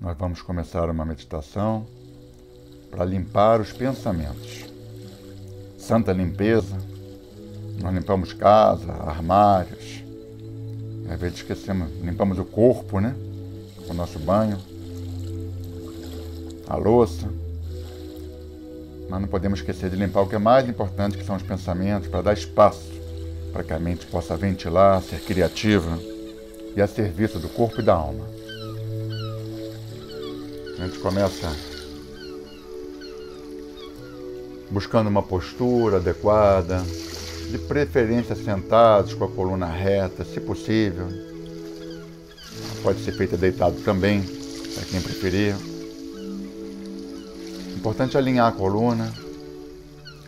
nós vamos começar uma meditação para limpar os pensamentos. Santa limpeza, nós limpamos casa, armários, às vezes esquecemos, limpamos o corpo, né? O nosso banho, a louça. Mas não podemos esquecer de limpar o que é mais importante, que são os pensamentos, para dar espaço para que a mente possa ventilar, ser criativa e a serviço do corpo e da alma. A gente começa buscando uma postura adequada, de preferência sentados com a coluna reta, se possível. Pode ser feita deitado também, para quem preferir. Importante alinhar a coluna,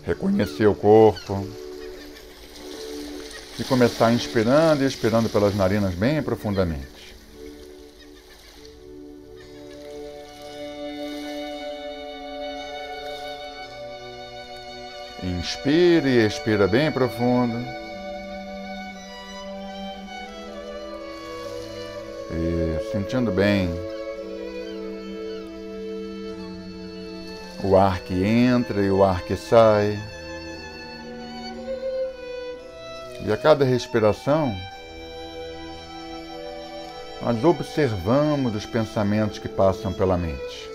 reconhecer o corpo e começar inspirando e expirando pelas narinas bem profundamente. Inspire e expira bem profundo. E sentindo bem o ar que entra e o ar que sai. E a cada respiração, nós observamos os pensamentos que passam pela mente.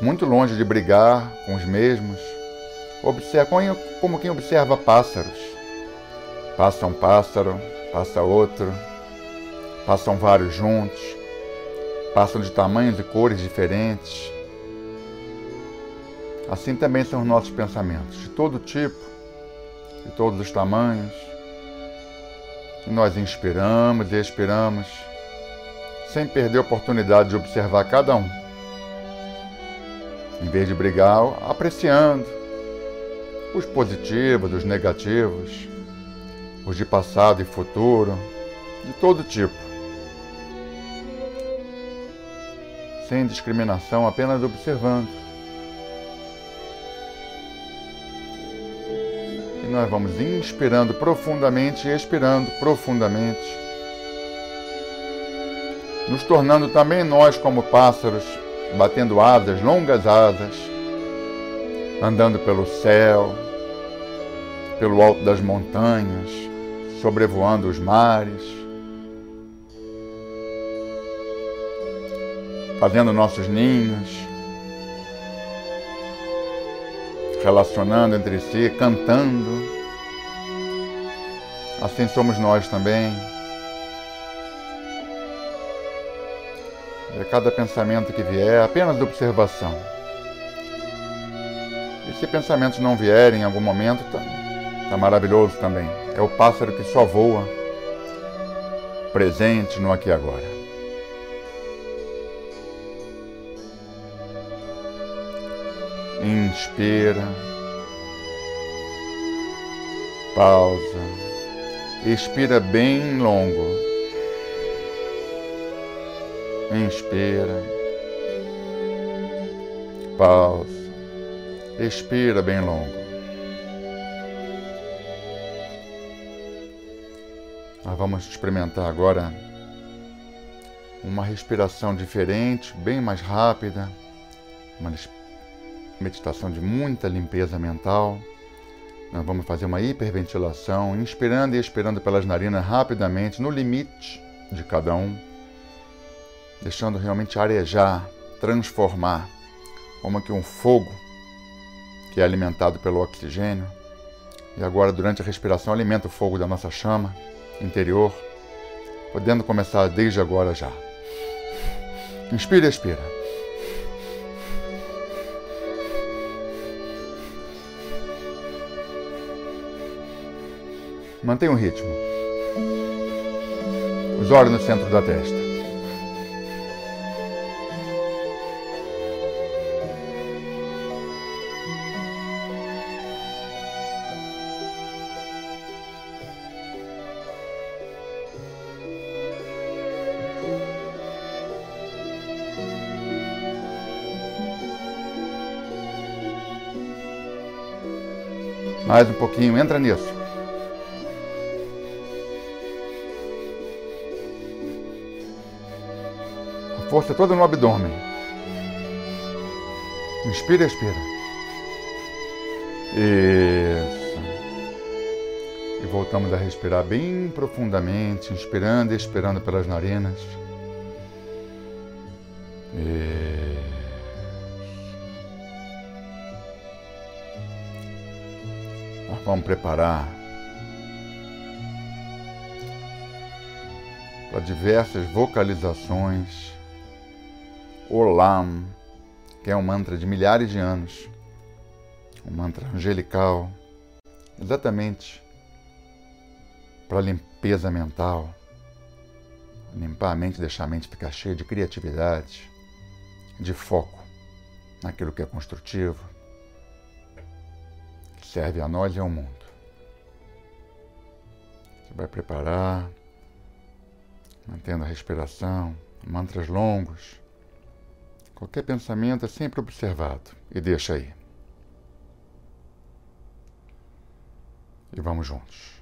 Muito longe de brigar com os mesmos, Observa, como quem observa pássaros. Passa um pássaro, passa outro, passam vários juntos, passam de tamanhos e cores diferentes. Assim também são os nossos pensamentos, de todo tipo, de todos os tamanhos. E nós inspiramos e expiramos, sem perder a oportunidade de observar cada um. Em vez de brigar, apreciando, os positivos, os negativos, os de passado e futuro, de todo tipo. Sem discriminação, apenas observando. E nós vamos inspirando profundamente e expirando profundamente, nos tornando também nós como pássaros, batendo asas, longas asas andando pelo céu, pelo alto das montanhas, sobrevoando os mares, fazendo nossos ninhos, relacionando entre si, cantando. Assim somos nós também. E a cada pensamento que vier, apenas observação. Se pensamentos não vierem em algum momento, tá, tá maravilhoso também. É o pássaro que só voa, presente no aqui e agora. Inspira, pausa, expira bem longo. Inspira, pausa Expira bem longo. Nós vamos experimentar agora uma respiração diferente, bem mais rápida, uma meditação de muita limpeza mental. Nós vamos fazer uma hiperventilação, inspirando e expirando pelas narinas rapidamente, no limite de cada um, deixando realmente arejar, transformar, como que um fogo que é alimentado pelo oxigênio, e agora, durante a respiração, alimenta o fogo da nossa chama interior, podendo começar desde agora já. Inspira e expira. Mantenha o ritmo. Os olhos no centro da testa. Mais um pouquinho, entra nisso. A força toda no abdômen. Inspira, expira. Isso. E voltamos a respirar bem profundamente, inspirando e expirando pelas narinas. Isso. Vamos preparar para diversas vocalizações. Olam, que é um mantra de milhares de anos, um mantra angelical, exatamente para limpeza mental, limpar a mente, deixar a mente ficar cheia de criatividade, de foco naquilo que é construtivo, serve a nós e ao mundo. Você vai preparar, mantendo a respiração, mantras longos. Qualquer pensamento é sempre observado e deixa aí. E vamos juntos.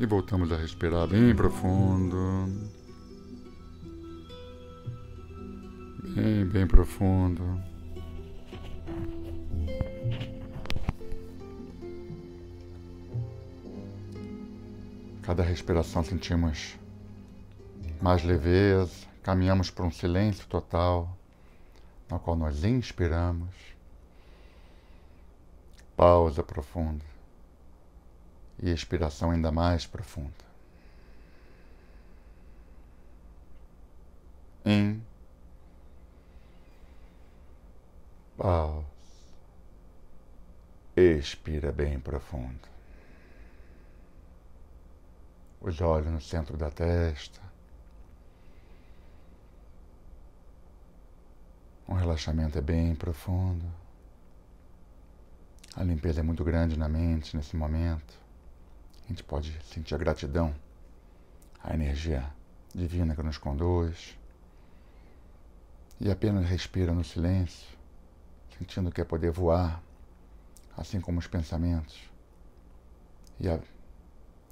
E voltamos a respirar bem profundo. Bem, bem profundo. Cada respiração sentimos mais leveza, caminhamos para um silêncio total, no qual nós inspiramos, pausa profunda e expiração ainda mais profunda. Em pausa. Expira bem profundo. Os olhos no centro da testa. O relaxamento é bem profundo. A limpeza é muito grande na mente nesse momento. A gente pode sentir a gratidão, a energia divina que nos conduz. E apenas respira no silêncio, sentindo que é poder voar, assim como os pensamentos, e a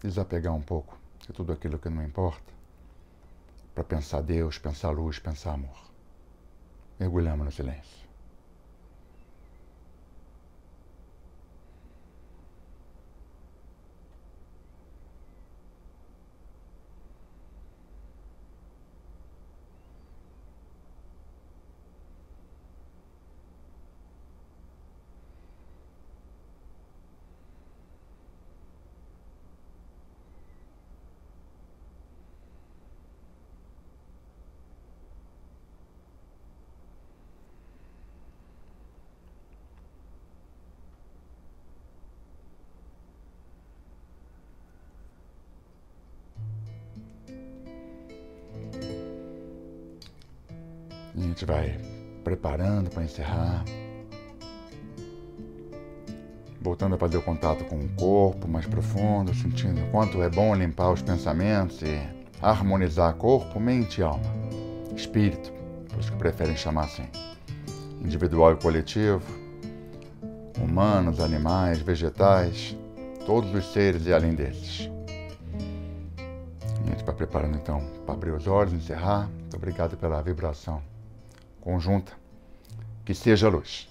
desapegar um pouco de tudo aquilo que não importa, para pensar Deus, pensar luz, pensar amor. Mergulhamos no silêncio. Gente vai preparando para encerrar. Voltando a fazer o contato com o corpo mais profundo, sentindo o quanto é bom limpar os pensamentos e harmonizar corpo, mente e alma. Espírito, os que preferem chamar assim. Individual e coletivo, humanos, animais, vegetais, todos os seres e além desses. A gente vai preparando então para abrir os olhos, encerrar. Muito obrigado pela vibração conjunta. Que seja luz.